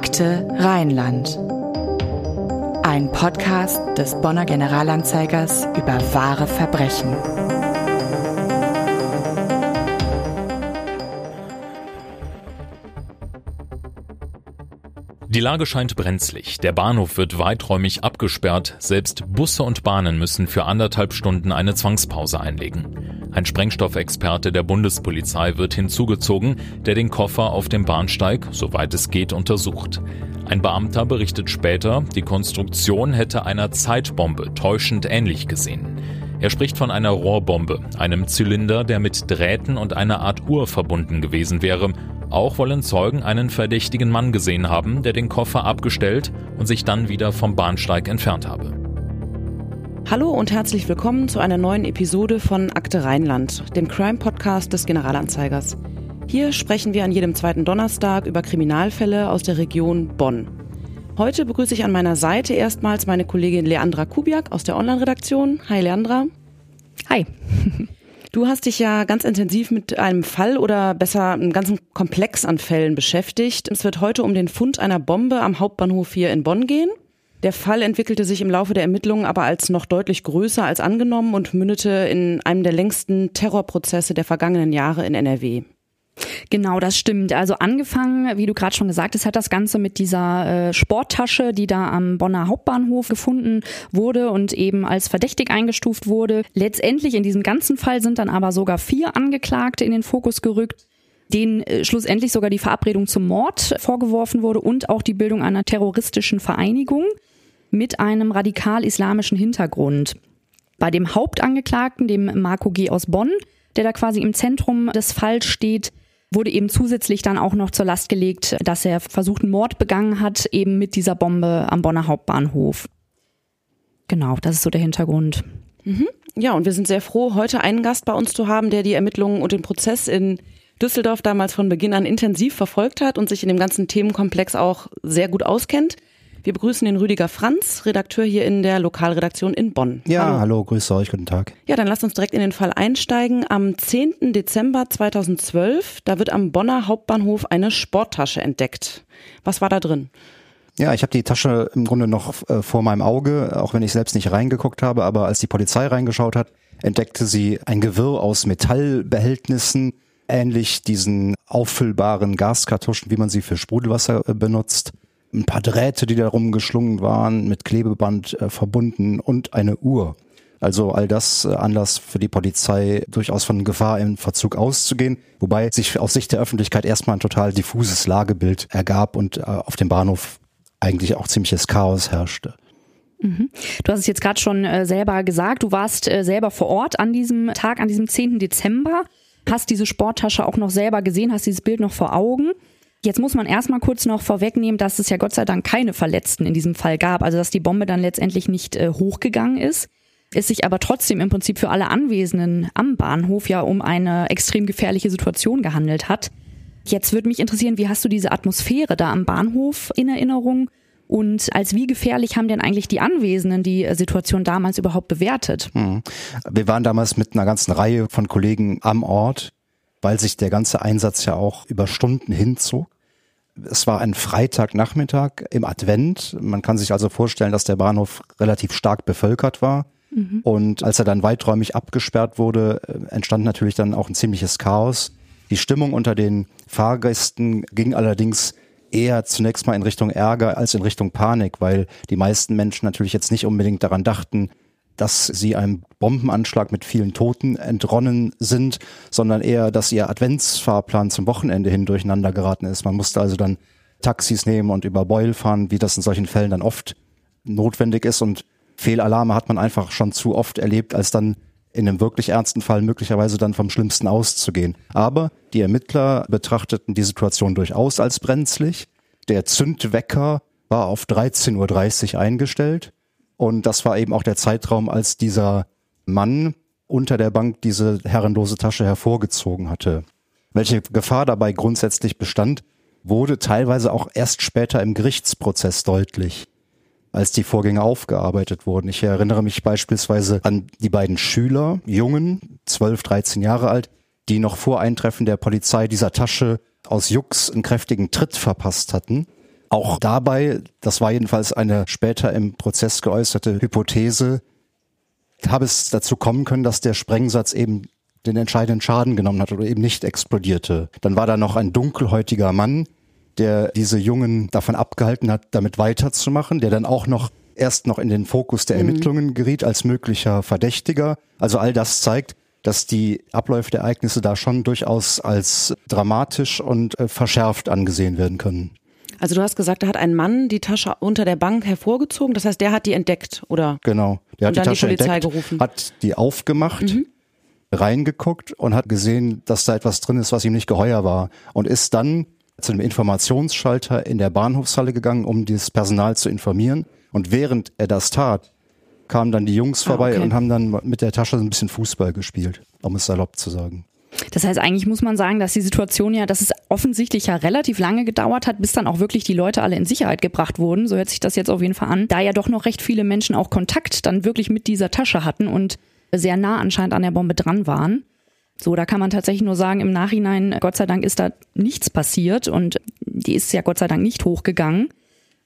Akte Rheinland. Ein Podcast des Bonner Generalanzeigers über wahre Verbrechen. Die Lage scheint brenzlig. Der Bahnhof wird weiträumig abgesperrt. Selbst Busse und Bahnen müssen für anderthalb Stunden eine Zwangspause einlegen. Ein Sprengstoffexperte der Bundespolizei wird hinzugezogen, der den Koffer auf dem Bahnsteig, soweit es geht, untersucht. Ein Beamter berichtet später, die Konstruktion hätte einer Zeitbombe täuschend ähnlich gesehen. Er spricht von einer Rohrbombe, einem Zylinder, der mit Drähten und einer Art Uhr verbunden gewesen wäre. Auch wollen Zeugen einen verdächtigen Mann gesehen haben, der den Koffer abgestellt und sich dann wieder vom Bahnsteig entfernt habe. Hallo und herzlich willkommen zu einer neuen Episode von Akte Rheinland, dem Crime-Podcast des Generalanzeigers. Hier sprechen wir an jedem zweiten Donnerstag über Kriminalfälle aus der Region Bonn. Heute begrüße ich an meiner Seite erstmals meine Kollegin Leandra Kubiak aus der Online-Redaktion. Hi Leandra. Hi. Du hast dich ja ganz intensiv mit einem Fall oder besser einem ganzen Komplex an Fällen beschäftigt. Es wird heute um den Fund einer Bombe am Hauptbahnhof hier in Bonn gehen. Der Fall entwickelte sich im Laufe der Ermittlungen aber als noch deutlich größer als angenommen und mündete in einem der längsten Terrorprozesse der vergangenen Jahre in NRW. Genau, das stimmt. Also angefangen, wie du gerade schon gesagt hast, hat das Ganze mit dieser äh, Sporttasche, die da am Bonner Hauptbahnhof gefunden wurde und eben als verdächtig eingestuft wurde. Letztendlich in diesem ganzen Fall sind dann aber sogar vier Angeklagte in den Fokus gerückt denen äh, schlussendlich sogar die Verabredung zum Mord vorgeworfen wurde und auch die Bildung einer terroristischen Vereinigung mit einem radikal-islamischen Hintergrund. Bei dem Hauptangeklagten, dem Marco G. aus Bonn, der da quasi im Zentrum des Falls steht, wurde eben zusätzlich dann auch noch zur Last gelegt, dass er versuchten Mord begangen hat, eben mit dieser Bombe am Bonner Hauptbahnhof. Genau, das ist so der Hintergrund. Mhm. Ja, und wir sind sehr froh, heute einen Gast bei uns zu haben, der die Ermittlungen und den Prozess in Düsseldorf damals von Beginn an intensiv verfolgt hat und sich in dem ganzen Themenkomplex auch sehr gut auskennt. Wir begrüßen den Rüdiger Franz, Redakteur hier in der Lokalredaktion in Bonn. Ja, hallo. hallo, grüße euch, guten Tag. Ja, dann lasst uns direkt in den Fall einsteigen. Am 10. Dezember 2012, da wird am Bonner Hauptbahnhof eine Sporttasche entdeckt. Was war da drin? Ja, ich habe die Tasche im Grunde noch äh, vor meinem Auge, auch wenn ich selbst nicht reingeguckt habe, aber als die Polizei reingeschaut hat, entdeckte sie ein Gewirr aus Metallbehältnissen, ähnlich diesen auffüllbaren Gaskartuschen, wie man sie für Sprudelwasser äh, benutzt ein paar Drähte, die da rumgeschlungen waren, mit Klebeband äh, verbunden und eine Uhr. Also all das äh, Anlass für die Polizei, durchaus von Gefahr im Verzug auszugehen, wobei sich aus Sicht der Öffentlichkeit erstmal ein total diffuses Lagebild ergab und äh, auf dem Bahnhof eigentlich auch ziemliches Chaos herrschte. Mhm. Du hast es jetzt gerade schon äh, selber gesagt, du warst selber vor Ort an diesem Tag, an diesem 10. Dezember, hast diese Sporttasche auch noch selber gesehen, hast dieses Bild noch vor Augen. Jetzt muss man erstmal kurz noch vorwegnehmen, dass es ja Gott sei Dank keine Verletzten in diesem Fall gab, also dass die Bombe dann letztendlich nicht äh, hochgegangen ist. Es sich aber trotzdem im Prinzip für alle Anwesenden am Bahnhof ja um eine extrem gefährliche Situation gehandelt hat. Jetzt würde mich interessieren, wie hast du diese Atmosphäre da am Bahnhof in Erinnerung? Und als wie gefährlich haben denn eigentlich die Anwesenden die äh, Situation damals überhaupt bewertet? Hm. Wir waren damals mit einer ganzen Reihe von Kollegen am Ort weil sich der ganze Einsatz ja auch über Stunden hinzog. Es war ein Freitagnachmittag im Advent. Man kann sich also vorstellen, dass der Bahnhof relativ stark bevölkert war. Mhm. Und als er dann weiträumig abgesperrt wurde, äh, entstand natürlich dann auch ein ziemliches Chaos. Die Stimmung unter den Fahrgästen ging allerdings eher zunächst mal in Richtung Ärger als in Richtung Panik, weil die meisten Menschen natürlich jetzt nicht unbedingt daran dachten, dass sie einem Bombenanschlag mit vielen Toten entronnen sind, sondern eher, dass ihr Adventsfahrplan zum Wochenende hin durcheinander geraten ist. Man musste also dann Taxis nehmen und über Beul fahren, wie das in solchen Fällen dann oft notwendig ist. Und Fehlalarme hat man einfach schon zu oft erlebt, als dann in einem wirklich ernsten Fall möglicherweise dann vom Schlimmsten auszugehen. Aber die Ermittler betrachteten die Situation durchaus als brenzlig. Der Zündwecker war auf 13.30 Uhr eingestellt. Und das war eben auch der Zeitraum, als dieser Mann unter der Bank diese herrenlose Tasche hervorgezogen hatte. Welche Gefahr dabei grundsätzlich bestand, wurde teilweise auch erst später im Gerichtsprozess deutlich, als die Vorgänge aufgearbeitet wurden. Ich erinnere mich beispielsweise an die beiden Schüler, Jungen, 12, 13 Jahre alt, die noch vor Eintreffen der Polizei dieser Tasche aus Jux einen kräftigen Tritt verpasst hatten Auch dabei, das war jedenfalls eine später im Prozess geäußerte Hypothese, habe es dazu kommen können, dass der Sprengsatz eben den entscheidenden Schaden genommen hat oder eben nicht explodierte. Dann war da noch ein dunkelhäutiger Mann, der diese Jungen davon abgehalten hat, damit weiterzumachen, der dann auch noch erst noch in den Fokus der mhm. Ermittlungen geriet als möglicher Verdächtiger. Also all das zeigt, dass die Abläufe der Ereignisse da schon durchaus als dramatisch und äh, verschärft angesehen werden können. Also du hast gesagt, da hat ein Mann die Tasche unter der Bank hervorgezogen. Das heißt, der hat die entdeckt, oder? Genau. Der hat die Tasche die entdeckt, gerufen. hat die aufgemacht, mhm. reingeguckt und hat gesehen, dass da etwas drin ist, was ihm nicht geheuer war. Und ist dann zu einem Informationsschalter in der Bahnhofshalle gegangen, um dieses Personal zu informieren. Und während er das tat, kamen dann die Jungs ah, vorbei ah, okay. und haben dann mit der Tasche ein bisschen Fußball gespielt, um es salopp zu sagen. Das heißt, eigentlich muss man sagen, dass die Situation ja, dass es offensichtlich ja relativ lange gedauert hat, bis dann auch wirklich die Leute alle in Sicherheit gebracht wurden. So hört sich das jetzt auf jeden Fall an. Da ja doch noch recht viele Menschen auch Kontakt dann wirklich mit dieser Tasche hatten und sehr nah anscheinend an der Bombe dran waren. So, da kann man tatsächlich nur sagen, im Nachhinein, Gott sei Dank ist da nichts passiert und die ist ja Gott sei Dank nicht hochgegangen.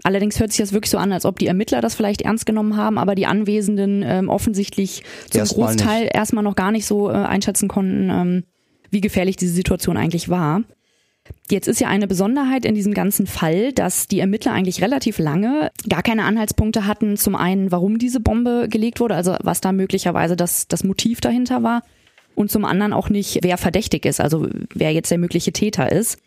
Allerdings hört sich das wirklich so an, als ob die Ermittler das vielleicht ernst genommen haben, aber die Anwesenden ähm, offensichtlich zum erstmal Großteil nicht. erstmal noch gar nicht so äh, einschätzen konnten, ähm, wie gefährlich diese Situation eigentlich war. Jetzt ist ja eine Besonderheit in diesem ganzen Fall, dass die Ermittler eigentlich relativ lange gar keine Anhaltspunkte hatten, zum einen, warum diese Bombe gelegt wurde, also was da möglicherweise das, das Motiv dahinter war, und zum anderen auch nicht, wer verdächtig ist, also wer jetzt der mögliche Täter ist.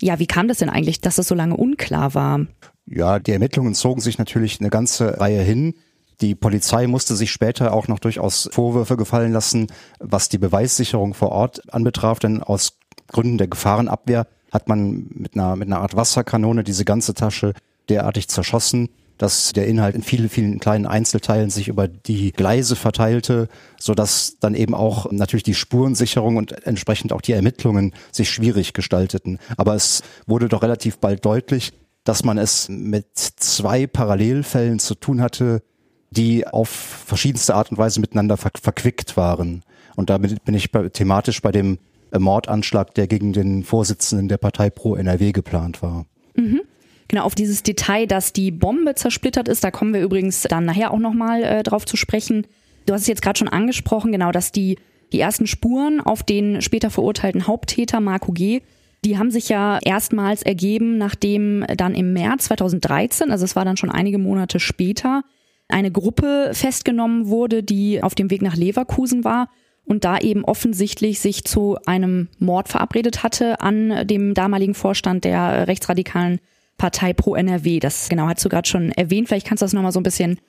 Ja, wie kam das denn eigentlich, dass das so lange unklar war? Ja, die Ermittlungen zogen sich natürlich eine ganze Reihe hin. Die Polizei musste sich später auch noch durchaus Vorwürfe gefallen lassen, was die Beweissicherung vor Ort anbetraf, denn aus Gründen der Gefahrenabwehr hat man mit einer, mit einer Art Wasserkanone diese ganze Tasche derartig zerschossen, dass der Inhalt in vielen, vielen kleinen Einzelteilen sich über die Gleise verteilte, so dass dann eben auch natürlich die Spurensicherung und entsprechend auch die Ermittlungen sich schwierig gestalteten. Aber es wurde doch relativ bald deutlich, dass man es mit zwei Parallelfällen zu tun hatte, die auf verschiedenste Art und Weise miteinander ver verquickt waren. Und damit bin ich bei, thematisch bei dem Mordanschlag, der gegen den Vorsitzenden der Partei Pro NRW geplant war. Mhm. Genau, auf dieses Detail, dass die Bombe zersplittert ist, da kommen wir übrigens dann nachher auch nochmal äh, drauf zu sprechen. Du hast es jetzt gerade schon angesprochen, genau, dass die, die ersten Spuren auf den später verurteilten Haupttäter Marco G die haben sich ja erstmals ergeben, nachdem dann im März 2013, also es war dann schon einige Monate später, eine Gruppe festgenommen wurde, die auf dem Weg nach Leverkusen war und da eben offensichtlich sich zu einem Mord verabredet hatte an dem damaligen Vorstand der rechtsradikalen Partei Pro NRW. Das genau hast du gerade schon erwähnt. Vielleicht kannst du das nochmal so ein bisschen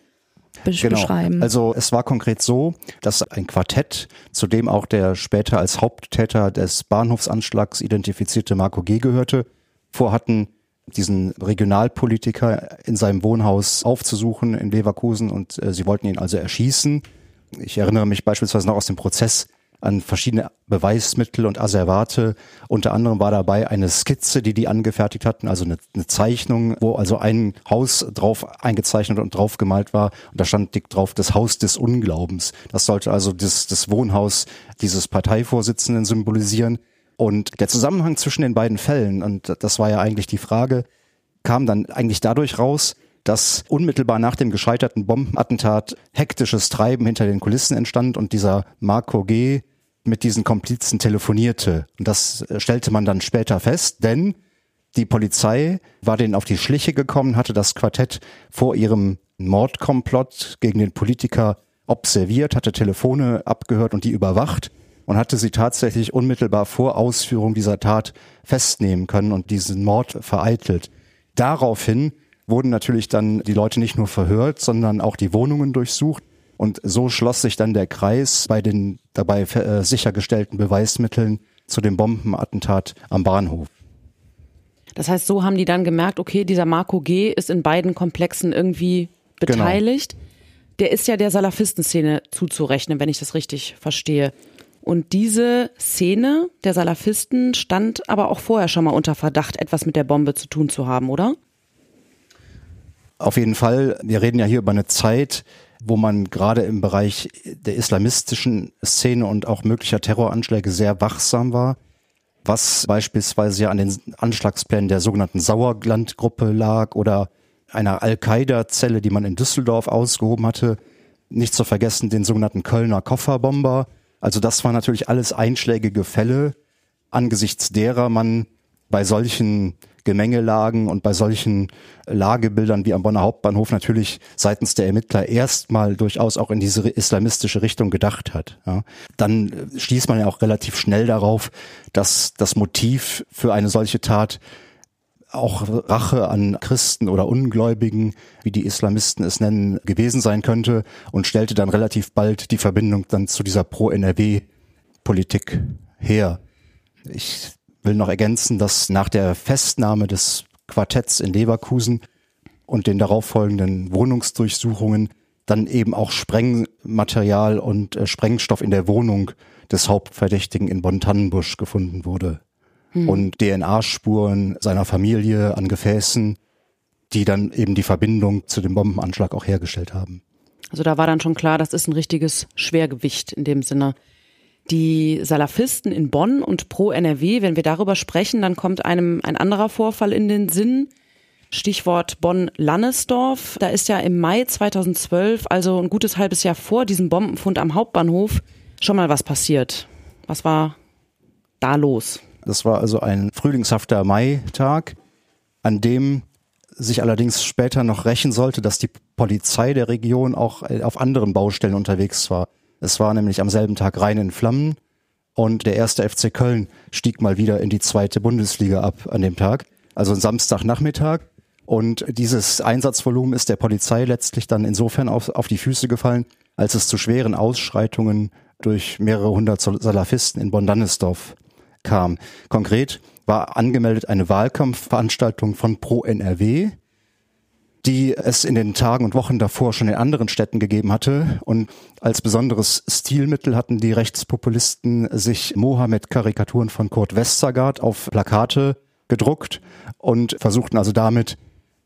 besch genau. beschreiben? Also es war konkret so, dass ein Quartett, zu dem auch der später als Haupttäter des Bahnhofsanschlags identifizierte Marco G. gehörte, vorhatten, diesen Regionalpolitiker in seinem Wohnhaus aufzusuchen in Leverkusen und äh, sie wollten ihn also erschießen. Ich erinnere mich beispielsweise noch aus dem Prozess, an verschiedene Beweismittel und Asservate. Unter anderem war dabei eine Skizze, die die angefertigt hatten, also eine, eine Zeichnung, wo also ein Haus drauf eingezeichnet und drauf gemalt war. Und da stand dick drauf das Haus des Unglaubens. Das sollte also das, das Wohnhaus dieses Parteivorsitzenden symbolisieren. Und der Zusammenhang zwischen den beiden Fällen, und das war ja eigentlich die Frage, kam dann eigentlich dadurch raus, dass unmittelbar nach dem gescheiterten Bombenattentat hektisches Treiben hinter den Kulissen entstand und dieser Marco G mit diesen Komplizen telefonierte. Und das äh, stellte man dann später fest, denn die Polizei war denen auf die Schliche gekommen, hatte das Quartett vor ihrem Mordkomplott gegen den Politiker observiert, hatte Telefone abgehört und die überwacht und hatte sie tatsächlich unmittelbar vor Ausführung dieser Tat festnehmen können und diesen Mord vereitelt. Daraufhin wurden natürlich dann die Leute nicht nur verhört, sondern auch die Wohnungen durchsucht. Und so schloss sich dann der Kreis bei den dabei äh, sichergestellten Beweismitteln zu dem Bombenattentat am Bahnhof. Das heißt, so haben die dann gemerkt, okay, dieser Marco G. ist in beiden Komplexen irgendwie genau. beteiligt. Genau. Der ist ja der Salafistenszene zuzurechnen, wenn ich das richtig verstehe. Und diese Szene der Salafisten stand aber auch vorher schon mal unter Verdacht, etwas mit der Bombe zu tun zu haben, oder? Auf jeden Fall, wir reden ja hier über eine Zeit, wo man gerade im Bereich der islamistischen Szene und auch möglicher Terroranschläge sehr wachsam war. was beispielsweise ja an den Anschlagsplänen der sogenannten Sauerlandgruppe lag oder einer Al-Qaida-Zelle, die man in Düsseldorf ausgehoben hatte. Nicht zu vergessen den sogenannten Kölner Kofferbomber. Also das waren natürlich alles einschlägige Fälle, angesichts derer man bei solchen Gemengelagen und bei solchen Lagebildern wie am Bonner Hauptbahnhof natürlich seitens der Ermittler erstmal durchaus auch in diese islamistische Richtung gedacht hat. Ja. Dann stieß man ja auch relativ schnell darauf, dass das Motiv für eine solche Tat auch Rache an Christen oder Ungläubigen, wie die Islamisten es nennen, gewesen sein könnte und stellte dann relativ bald die Verbindung dann zu dieser Pro-NRW-Politik her. Ich will noch ergänzen, dass nach der Festnahme des Quartetts in Leverkusen und den darauffolgenden Wohnungsdurchsuchungen dann eben auch Sprengmaterial und äh, Sprengstoff in der Wohnung des Hauptverdächtigen in Bonn-Tannenbusch gefunden wurde. Hm. Und DNA-Spuren seiner Familie an Gefäßen, die dann eben die Verbindung zu dem Bombenanschlag auch hergestellt haben. Also da war dann schon klar, das ist ein richtiges Schwergewicht in dem Sinne die Salafisten in Bonn und pro NRW, wenn wir darüber sprechen, dann kommt einem ein anderer Vorfall in den Sinn. Stichwort Bonn-Lannesdorf. Da ist ja im Mai 2012, also ein gutes halbes Jahr vor diesem Bombenfund am Hauptbahnhof, schon mal was passiert. Was war da los? Das war also ein frühlingshafter Maitag, an dem sich allerdings später noch rächen sollte, dass die Polizei der Region auch auf anderen Baustellen unterwegs war. Es war nämlich am selben Tag rein in Flammen und der erste FC Köln stieg mal wieder in die zweite Bundesliga ab an dem Tag, also Samstagnachmittag. Und dieses Einsatzvolumen ist der Polizei letztlich dann insofern auf, auf die Füße gefallen, als es zu schweren Ausschreitungen durch mehrere hundert Salafisten in Bonn-Dannesdorf kam. Konkret war angemeldet eine Wahlkampfveranstaltung von Pro NRW, die es in den Tagen und Wochen davor schon in anderen Städten gegeben hatte. Und als besonderes Stilmittel hatten die Rechtspopulisten sich Mohammed-Karikaturen von Kurt Westergaard auf Plakate gedruckt und versuchten also damit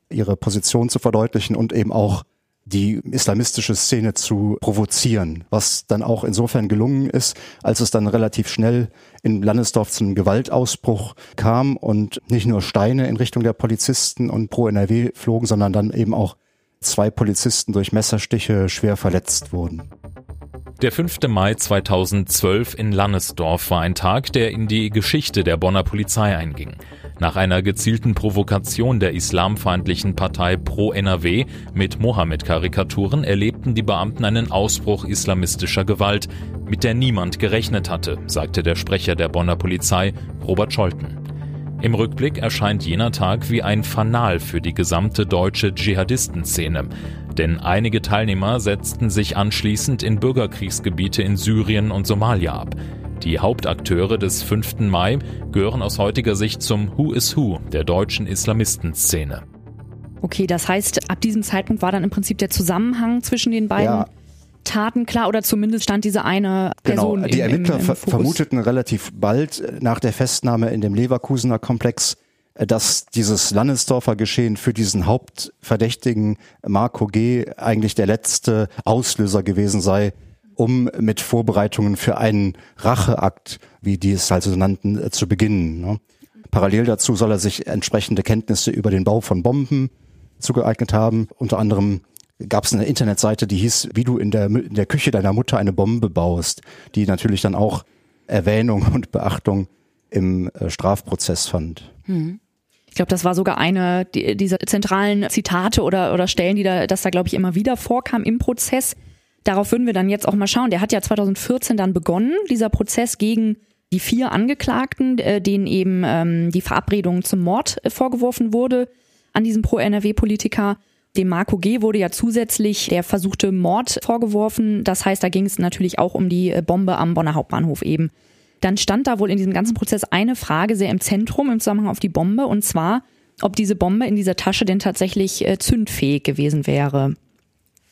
ihre Position zu verdeutlichen und eben auch die islamistische Szene zu provozieren, was dann auch insofern gelungen ist, als es dann relativ schnell in Landesdorf zu einem Gewaltausbruch kam und nicht nur Steine in Richtung der Polizisten und pro NRW flogen, sondern dann eben auch zwei Polizisten durch Messerstiche schwer verletzt wurden. Der 5. Mai 2012 in Lannesdorf war ein Tag, der in die Geschichte der Bonner Polizei einging. Nach einer gezielten Provokation der islamfeindlichen Partei Pro NRW mit Mohammed-Karikaturen erlebten die Beamten einen Ausbruch islamistischer Gewalt, mit der niemand gerechnet hatte, sagte der Sprecher der Bonner Polizei, Robert Scholten. Im Rückblick erscheint jener Tag wie ein Fanal für die gesamte deutsche Dschihadistenszene, denn einige Teilnehmer setzten sich anschließend in Bürgerkriegsgebiete in Syrien und Somalia ab. Die Hauptakteure des 5. Mai gehören aus heutiger Sicht zum Who is Who der deutschen Islamistenszene. Okay, das heißt, ab diesem Zeitpunkt war dann im Prinzip der Zusammenhang zwischen den beiden ja. Taten klar oder zumindest stand diese eine genau, Person Genau, die Ermittler im, im vermuteten relativ bald nach der Festnahme in dem Leverkusener Komplex, äh, dass dieses Landesdorfer Geschehen für diesen Hauptverdächtigen Marco G. eigentlich der letzte Auslöser gewesen sei, um mit Vorbereitungen für einen Racheakt, wie die es also nannten, äh, zu beginnen. Ne? Parallel dazu soll er sich entsprechende Kenntnisse über den Bau von Bomben zugeeignet haben. Unter anderem gab es eine Internetseite, die hieß, wie du in der, in der Küche deiner Mutter eine Bombe baust, die natürlich dann auch Erwähnung und Beachtung im äh, Strafprozess fand. Hm. Ich glaube, das war sogar eine dieser zentralen Zitate oder, oder Stellen, die da, das da, glaube ich, immer wieder vorkam im Prozess. Darauf würden wir dann jetzt auch mal schauen. Der hat ja 2014 dann begonnen, dieser Prozess gegen die vier Angeklagten, äh, denen eben ähm, die Verabredung zum Mord äh, vorgeworfen wurde an diesem Pro-NRW-Politiker. Dem Marco G. wurde ja zusätzlich der versuchte Mord vorgeworfen. Das heißt, da ging es natürlich auch um die äh, Bombe am Bonner Hauptbahnhof eben. Dann stand da wohl in diesem ganzen Prozess eine Frage sehr im Zentrum im Zusammenhang auf die Bombe und zwar, ob diese Bombe in dieser Tasche denn tatsächlich äh, zündfähig gewesen wäre.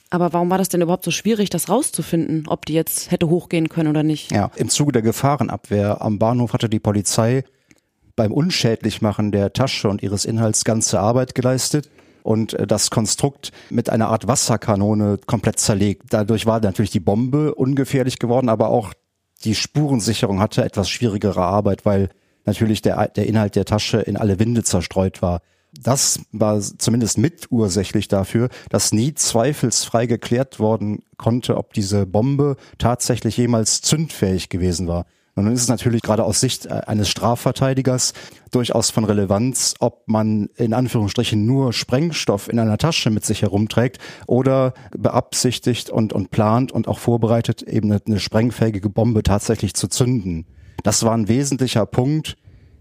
Aber warum war das denn überhaupt so schwierig, das rauszufinden, ob die jetzt hätte hochgehen können oder nicht? Ja, im Zuge der Gefahrenabwehr am Bahnhof hatte die Polizei beim Unschädlichmachen der Tasche und ihres Inhalts ganze Arbeit geleistet und äh, das Konstrukt mit einer Art Wasserkanone komplett zerlegt. Dadurch war natürlich die Bombe ungefährlich geworden, aber auch die Spurensicherung hatte etwas schwierigere Arbeit, weil natürlich der, der Inhalt der Tasche in alle Winde zerstreut war. Das war zumindest mitursächlich dafür, dass nie zweifelsfrei geklärt worden konnte, ob diese Bombe tatsächlich jemals zündfähig gewesen war. Und nun ist es natürlich gerade aus Sicht äh, eines Strafverteidigers durchaus von Relevanz, ob man in Anführungsstrichen nur Sprengstoff in einer Tasche mit sich herumträgt oder beabsichtigt und, und plant und auch vorbereitet, eben eine, eine sprengfähige Bombe tatsächlich zu zünden. Das war ein wesentlicher Punkt,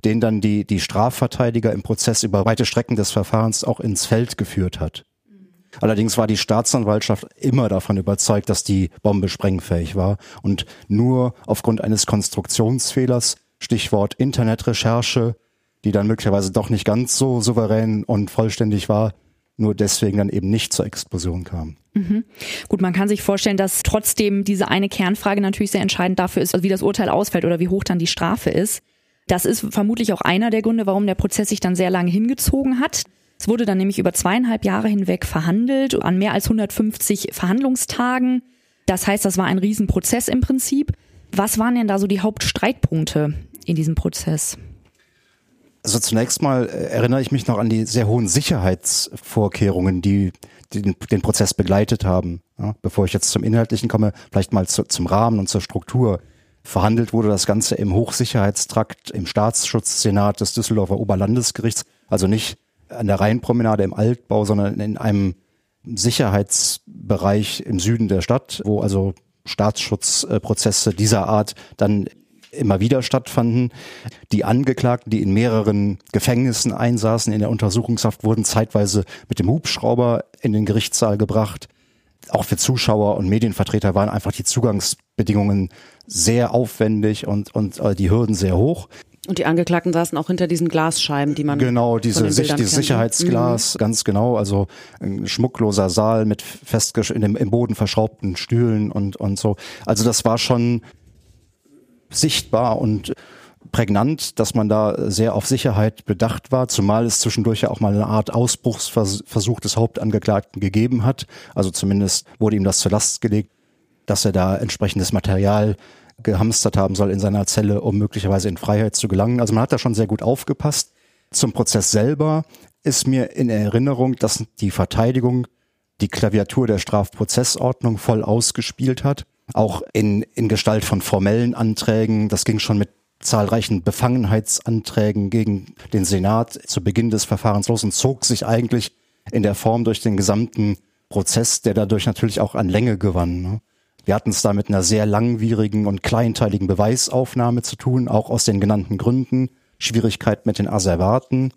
den dann die, die Strafverteidiger im Prozess über weite Strecken des Verfahrens auch ins Feld geführt hat. Allerdings war die Staatsanwaltschaft immer davon überzeugt, dass die Bombe sprengfähig war und nur aufgrund eines Konstruktionsfehlers, Stichwort Internetrecherche, die dann möglicherweise doch nicht ganz so souverän und vollständig war, nur deswegen dann eben nicht zur Explosion kam. Mhm. Gut, man kann sich vorstellen, dass trotzdem diese eine Kernfrage natürlich sehr entscheidend dafür ist, wie das Urteil ausfällt oder wie hoch dann die Strafe ist. Das ist vermutlich auch einer der Gründe, warum der Prozess sich dann sehr lange hingezogen hat. Es wurde dann nämlich über zweieinhalb Jahre hinweg verhandelt, an mehr als 150 Verhandlungstagen. Das heißt, das war ein Riesenprozess im Prinzip. Was waren denn da so die Hauptstreitpunkte in diesem Prozess? Also zunächst mal äh, erinnere ich mich noch an die sehr hohen Sicherheitsvorkehrungen, die, den, den Prozess begleitet haben. Ja, bevor ich jetzt zum Inhaltlichen komme, vielleicht mal zu, zum Rahmen und zur Struktur. Verhandelt wurde das Ganze im Hochsicherheitstrakt im Staatsschutzsenat des Düsseldorfer Oberlandesgerichts, also nicht an der Rheinpromenade im Altbau, sondern in einem Sicherheitsbereich im Süden der Stadt, wo also Staatsschutzprozesse dieser Art dann immer wieder stattfanden. Die Angeklagten, die in mehreren Gefängnissen einsaßen in der Untersuchungshaft, wurden zeitweise mit dem Hubschrauber in den Gerichtssaal gebracht. Auch für Zuschauer und Medienvertreter waren einfach die Zugangsbedingungen sehr aufwendig und, und äh, die Hürden sehr hoch. Und die Angeklagten saßen auch hinter diesen Glasscheiben, die man genau diese Sicht, dieses Sicherheitsglas, mhm. ganz genau, also ein schmuckloser Saal mit fest in dem, im Boden verschraubten Stühlen und und so. Also das war schon sichtbar und prägnant, dass man da sehr auf Sicherheit bedacht war, zumal es zwischendurch ja auch mal eine Art Ausbruchsversuch des Hauptangeklagten gegeben hat. Also zumindest wurde ihm das zur Last gelegt, dass er da entsprechendes Material gehamstert haben soll in seiner Zelle, um möglicherweise in Freiheit zu gelangen. Also man hat da schon sehr gut aufgepasst. Zum Prozess selber ist mir in Erinnerung, dass die Verteidigung die Klaviatur der Strafprozessordnung voll ausgespielt hat, auch in, in Gestalt von formellen Anträgen. Das ging schon mit zahlreichen Befangenheitsanträgen gegen den Senat zu Beginn des Verfahrens los und zog sich eigentlich in der Form durch den gesamten Prozess, der dadurch natürlich auch an Länge gewann. Wir hatten es da mit einer sehr langwierigen und kleinteiligen Beweisaufnahme zu tun, auch aus den genannten Gründen. Schwierigkeit mit den Asservaten.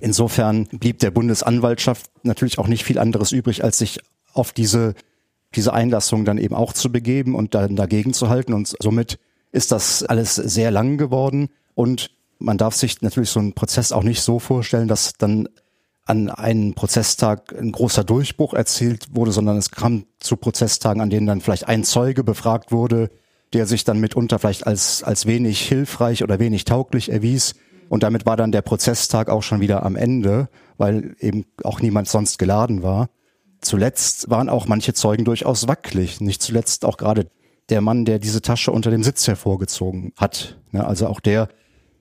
Insofern blieb der Bundesanwaltschaft natürlich auch nicht viel anderes übrig, als sich auf diese, diese Einlassung dann eben auch zu begeben und dann dagegen zu halten. Und somit ist das alles sehr lang geworden. Und man darf sich natürlich so einen Prozess auch nicht so vorstellen, dass dann an einem Prozesstag ein großer Durchbruch erzielt wurde, sondern es kam zu Prozesstagen, an denen dann vielleicht ein Zeuge befragt wurde, der sich dann mitunter vielleicht als, als wenig hilfreich oder wenig tauglich erwies. Und damit war dann der Prozesstag auch schon wieder am Ende, weil eben auch niemand sonst geladen war. Zuletzt waren auch manche Zeugen durchaus wackelig. Nicht zuletzt auch gerade der Mann, der diese Tasche unter dem Sitz hervorgezogen hat. Also auch der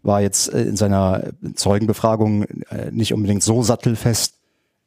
war jetzt äh, in seiner Zeugenbefragung äh, nicht unbedingt so sattelfest,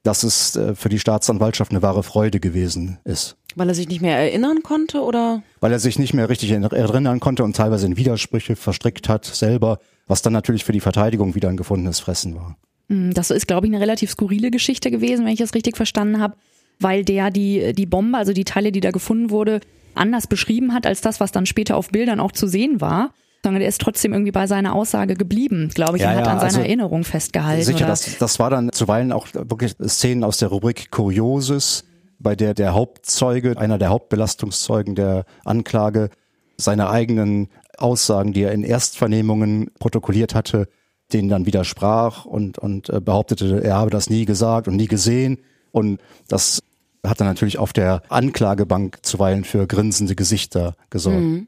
dass es äh, für die Staatsanwaltschaft eine wahre Freude gewesen ist. Weil er sich nicht mehr erinnern konnte oder? Weil er sich nicht mehr richtig erinnern konnte und teilweise in Widersprüche verstrickt hat selber, was dann natürlich für die Verteidigung wieder ein gefundenes Fressen war. Hm, das ist, glaube ich, eine relativ skurrile Geschichte gewesen, wenn ich das richtig verstanden habe, weil der die, die Bombe, also die Teile, die da gefunden wurde, anders beschrieben hat als das, was dann später auf Bildern auch zu sehen war sondern er ist trotzdem irgendwie bei seiner Aussage geblieben, glaube ich, ja, und hat ja, an seiner also Erinnerung festgehalten. Sicher, das, das war dann zuweilen auch wirklich Szenen aus der Rubrik Kurioses, bei der der Hauptzeuge, einer der Hauptbelastungszeugen der Anklage, seine eigenen Aussagen, die er in Erstvernehmungen protokolliert hatte, denen dann widersprach und, und äh, behauptete, er habe das nie gesagt und nie gesehen. Und das hat dann natürlich auf der Anklagebank zuweilen für grinsende Gesichter gesorgt. Mhm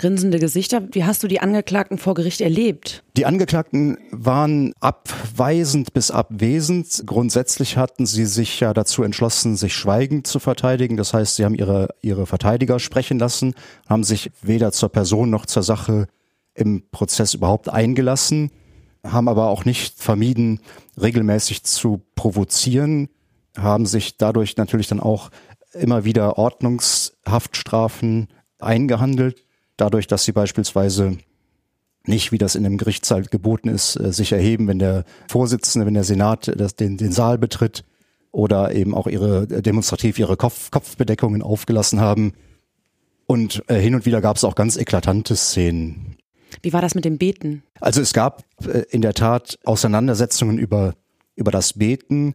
grinsende Gesichter. Wie hast du die Angeklagten vor Gericht erlebt? Die Angeklagten waren abweisend bis abwesend. Grundsätzlich hatten sie sich ja dazu entschlossen, sich schweigend zu verteidigen. Das heißt, sie haben ihre, ihre Verteidiger sprechen lassen, haben sich weder zur Person noch zur Sache im Prozess überhaupt eingelassen, haben aber auch nicht vermieden, regelmäßig zu provozieren, haben sich dadurch natürlich dann auch immer wieder Ordnungshaftstrafen eingehandelt, dadurch, dass sie beispielsweise nicht, wie das in dem Gerichtssaal geboten ist, äh, sich erheben, wenn der Vorsitzende, wenn der Senat das, den, den Saal betritt oder eben auch ihre demonstrativ ihre Kopf, Kopfbedeckungen aufgelassen haben. Und äh, hin und wieder gab es auch ganz eklatante Szenen. Wie war das mit dem Beten? Also es gab äh, in der Tat Auseinandersetzungen über, über das Beten,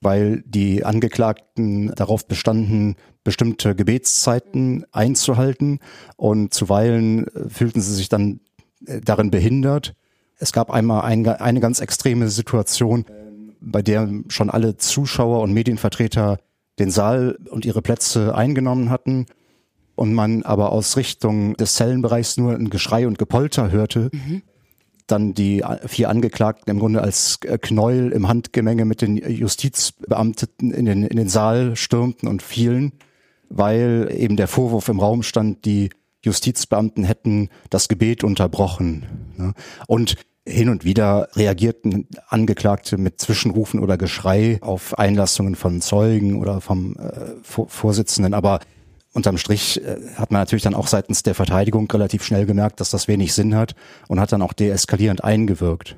weil die Angeklagten darauf bestanden, bestimmte Gebetszeiten einzuhalten und zuweilen äh, fühlten sie sich dann äh, darin behindert. Es gab einmal ein, eine ganz extreme Situation, bei der schon alle Zuschauer und Medienvertreter den Saal und ihre Plätze eingenommen hatten und man aber aus Richtung des Zellenbereichs nur ein Geschrei und Gepolter hörte. Mhm. Dann die vier Angeklagten im Grunde als Knäuel im Handgemenge mit den Justizbeamteten in den, in den Saal stürmten und fielen, weil eben der Vorwurf im Raum stand, die Justizbeamten hätten das Gebet unterbrochen. Ne? Und hin und wieder reagierten Angeklagte mit Zwischenrufen oder Geschrei auf Einlassungen von Zeugen oder vom äh, Vorsitzenden. Aber unterm Strich äh, hat man natürlich dann auch seitens der Verteidigung relativ schnell gemerkt, dass das wenig Sinn hat und hat dann auch deeskalierend eingewirkt.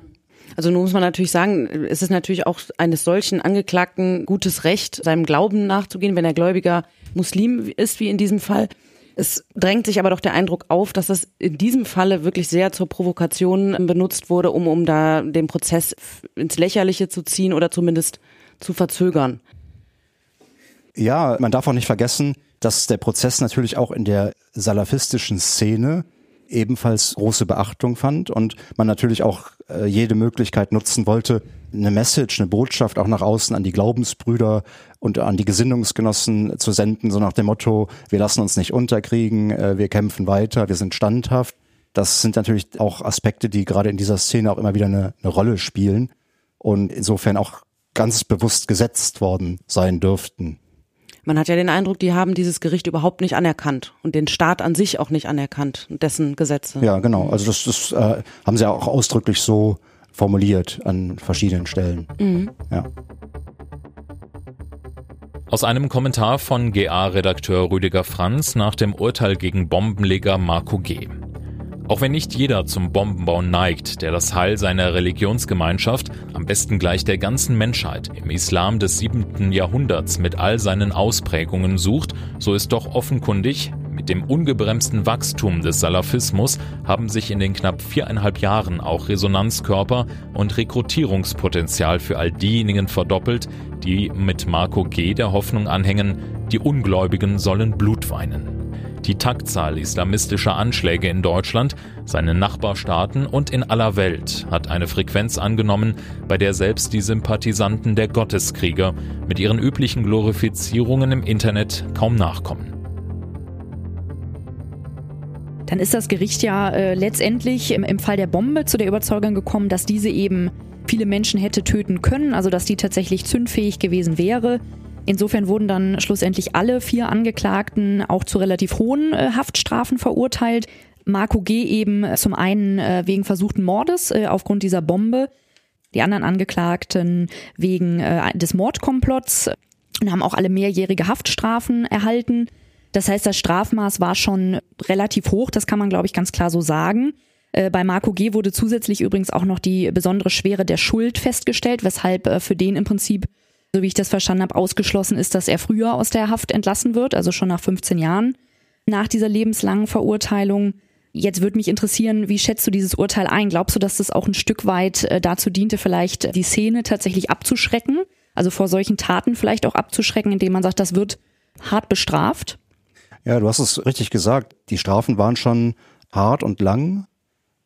Also nun muss man natürlich sagen, es ist natürlich auch eines solchen Angeklagten gutes Recht, seinem Glauben nachzugehen, wenn er gläubiger Muslim ist, wie in diesem Fall. Es drängt sich aber doch der Eindruck auf, dass es in diesem Falle wirklich sehr zur Provokation benutzt wurde, um, um da den Prozess ins Lächerliche zu ziehen oder zumindest zu verzögern. Ja, man darf auch nicht vergessen, dass der Prozess natürlich auch in der salafistischen Szene ebenfalls große Beachtung fand und man natürlich auch äh, jede Möglichkeit nutzen wollte, eine Message, eine Botschaft auch nach außen an die Glaubensbrüder und an die Gesinnungsgenossen zu senden, so nach dem Motto, wir lassen uns nicht unterkriegen, äh, wir kämpfen weiter, wir sind standhaft. Das sind natürlich auch Aspekte, die gerade in dieser Szene auch immer wieder eine, eine Rolle spielen und insofern auch ganz bewusst gesetzt worden sein dürften. Man hat ja den Eindruck, die haben dieses Gericht überhaupt nicht anerkannt und den Staat an sich auch nicht anerkannt und dessen Gesetze. Ja, genau. Also das, das äh, haben sie ja auch ausdrücklich so formuliert an verschiedenen Stellen. Mhm. Ja. Aus einem Kommentar von GA-Redakteur Rüdiger Franz nach dem Urteil gegen Bombenleger Marco G. Auch wenn nicht jeder zum Bombenbau neigt, der das Heil seiner Religionsgemeinschaft, am besten gleich der ganzen Menschheit, im Islam des siebenten Jahrhunderts mit all seinen Ausprägungen sucht, so ist doch offenkundig, mit dem ungebremsten Wachstum des Salafismus haben sich in den knapp viereinhalb Jahren auch Resonanzkörper und Rekrutierungspotenzial für all diejenigen verdoppelt, die mit Marco G. der Hoffnung anhängen, die Ungläubigen sollen Blut weinen die Taktzahl islamistischer Anschläge in Deutschland, seinen Nachbarstaaten und in aller Welt hat eine Frequenz angenommen, bei der selbst die Sympathisanten der Gotteskrieger mit ihren üblichen Glorifizierungen im Internet kaum nachkommen. Dann ist das Gericht ja äh, letztendlich im, im Fall der Bombe zu der Überzeugung gekommen, dass diese eben viele Menschen hätte töten können, also dass die tatsächlich zündfähig gewesen wäre. Insofern wurden dann schlussendlich alle vier Angeklagten auch zu relativ hohen äh, Haftstrafen verurteilt. Marco G. eben zum einen äh, wegen versuchten Mordes äh, aufgrund dieser Bombe, die anderen Angeklagten wegen äh, des Mordkomplotts und haben auch alle mehrjährige Haftstrafen erhalten. Das heißt, das Strafmaß war schon relativ hoch, das kann man, glaube ich, ganz klar so sagen. Äh, bei Marco G. wurde zusätzlich übrigens auch noch die besondere Schwere der Schuld festgestellt, weshalb äh, für den im Prinzip so wie ich das verstanden habe, ausgeschlossen ist, dass er früher aus der Haft entlassen wird, also schon nach 15 Jahren nach dieser lebenslangen Verurteilung. Jetzt würde mich interessieren, wie schätzt du dieses Urteil ein? Glaubst du, dass das auch ein Stück weit äh, dazu diente, vielleicht die Szene tatsächlich abzuschrecken? Also vor solchen Taten vielleicht auch abzuschrecken, indem man sagt, das wird hart bestraft? Ja, du hast es richtig gesagt. Die Strafen waren schon hart und lang.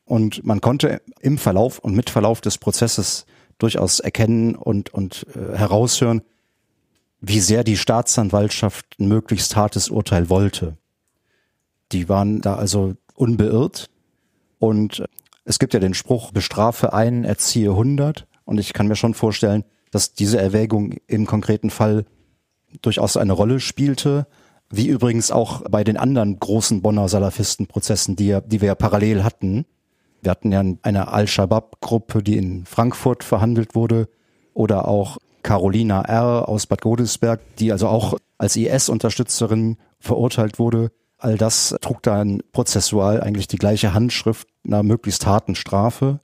Und man konnte im Verlauf und mit Verlauf des Prozesses durchaus erkennen und, und äh, heraushören, wie sehr die Staatsanwaltschaft ein möglichst hartes Urteil wollte. Die waren da also unbeirrt und äh, es gibt ja den Spruch, bestrafe einen, erziehe hundert und ich kann mir schon vorstellen, dass diese Erwägung im konkreten Fall durchaus eine Rolle spielte, wie übrigens auch bei den anderen großen Bonner Salafistenprozessen, die, ja, die wir ja parallel hatten, Wir hatten ja eine Al-Shabaab-Gruppe, die in Frankfurt verhandelt wurde oder auch Carolina R. aus Bad Godesberg, die also auch als IS-Unterstützerin verurteilt wurde. All das trug dann prozessual eigentlich die gleiche Handschrift einer möglichst harten Strafe.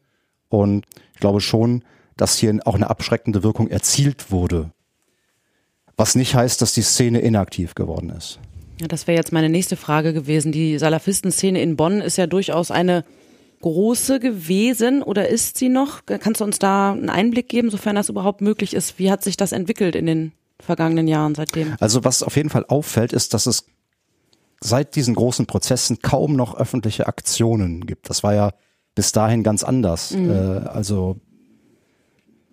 Und ich glaube schon, dass hier auch eine abschreckende Wirkung erzielt wurde. Was nicht heißt, dass die Szene inaktiv geworden ist. Ja, das wäre jetzt meine nächste Frage gewesen. Die Salafisten-Szene in Bonn ist ja durchaus eine große gewesen oder ist sie noch? Kannst du uns da einen Einblick geben, sofern das überhaupt möglich ist? Wie hat sich das entwickelt in den vergangenen Jahren seitdem? Also was auf jeden Fall auffällt, ist, dass es seit diesen großen Prozessen kaum noch öffentliche Aktionen gibt. Das war ja bis dahin ganz anders. Mhm. Äh, also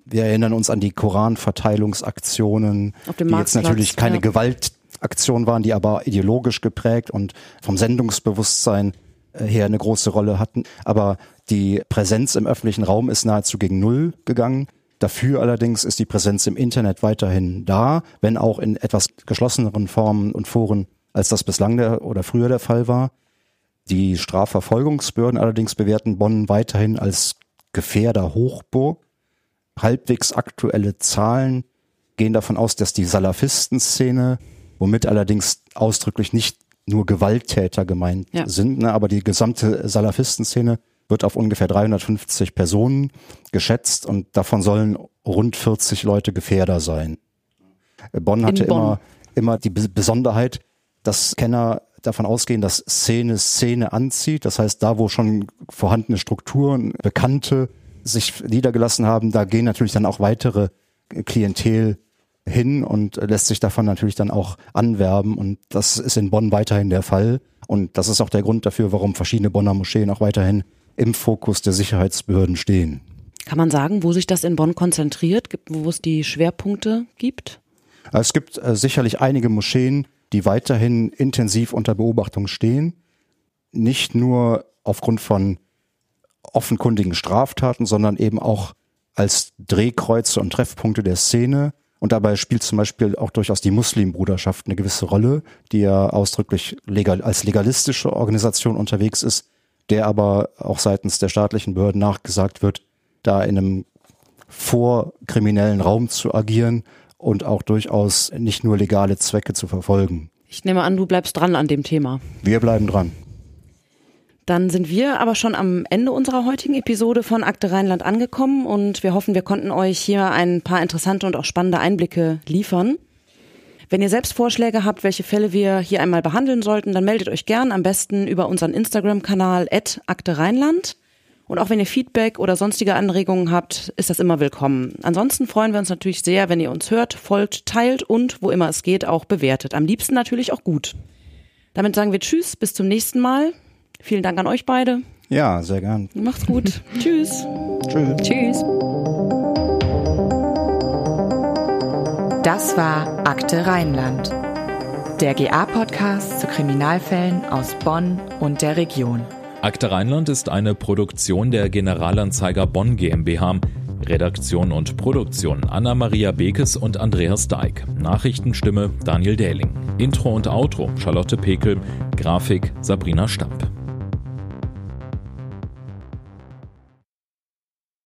wir erinnern uns an die Koranverteilungsaktionen, die jetzt natürlich keine ja. Gewaltaktionen waren, die aber ideologisch geprägt und vom Sendungsbewusstsein her eine große Rolle hatten. Aber die Präsenz im öffentlichen Raum ist nahezu gegen Null gegangen. Dafür allerdings ist die Präsenz im Internet weiterhin da, wenn auch in etwas geschlosseneren Formen und Foren, als das bislang der oder früher der Fall war. Die Strafverfolgungsbehörden allerdings bewerten Bonn weiterhin als Gefährder Hochburg. Halbwegs aktuelle Zahlen gehen davon aus, dass die Salafistenszene, womit allerdings ausdrücklich nicht nur Gewalttäter gemeint ja. sind, ne, aber die gesamte Salafistenszene wird auf ungefähr 350 Personen geschätzt und davon sollen rund 40 Leute Gefährder sein. Bonn hatte Bonn. immer immer die Besonderheit, dass Kenner davon ausgehen, dass Szene Szene anzieht. Das heißt, da wo schon vorhandene Strukturen, Bekannte sich niedergelassen haben, da gehen natürlich dann auch weitere Klientel hin und lässt sich davon natürlich dann auch anwerben. Und das ist in Bonn weiterhin der Fall. Und das ist auch der Grund dafür, warum verschiedene Bonner Moscheen auch weiterhin im Fokus der Sicherheitsbehörden stehen. Kann man sagen, wo sich das in Bonn konzentriert, wo es die Schwerpunkte gibt? Es gibt äh, sicherlich einige Moscheen, die weiterhin intensiv unter Beobachtung stehen. Nicht nur aufgrund von offenkundigen Straftaten, sondern eben auch als Drehkreuze und Treffpunkte der Szene und dabei spielt zum Beispiel auch durchaus die Muslimbruderschaft eine gewisse Rolle, die ja ausdrücklich legal, als legalistische Organisation unterwegs ist, der aber auch seitens der staatlichen Behörden nachgesagt wird, da in einem vorkriminellen Raum zu agieren und auch durchaus nicht nur legale Zwecke zu verfolgen. Ich nehme an, du bleibst dran an dem Thema. Wir bleiben dran. Dann sind wir aber schon am Ende unserer heutigen Episode von Akte Rheinland angekommen und wir hoffen, wir konnten euch hier ein paar interessante und auch spannende Einblicke liefern. Wenn ihr selbst Vorschläge habt, welche Fälle wir hier einmal behandeln sollten, dann meldet euch gern am besten über unseren Instagram-Kanal Akte Rheinland. Und auch wenn ihr Feedback oder sonstige Anregungen habt, ist das immer willkommen. Ansonsten freuen wir uns natürlich sehr, wenn ihr uns hört, folgt, teilt und, wo immer es geht, auch bewertet. Am liebsten natürlich auch gut. Damit sagen wir Tschüss, bis zum nächsten Mal. Vielen Dank an euch beide. Ja, sehr gern. Macht's gut. Tschüss. Tschüss. Tschüss. Das war Akte Rheinland. Der GA-Podcast zu Kriminalfällen aus Bonn und der Region. Akte Rheinland ist eine Produktion der Generalanzeiger Bonn GmbH. Redaktion und Produktion Anna-Maria Bekes und Andreas Deik. Nachrichtenstimme Daniel Dähling. Intro und Outro Charlotte Pekel. Grafik Sabrina Stamp.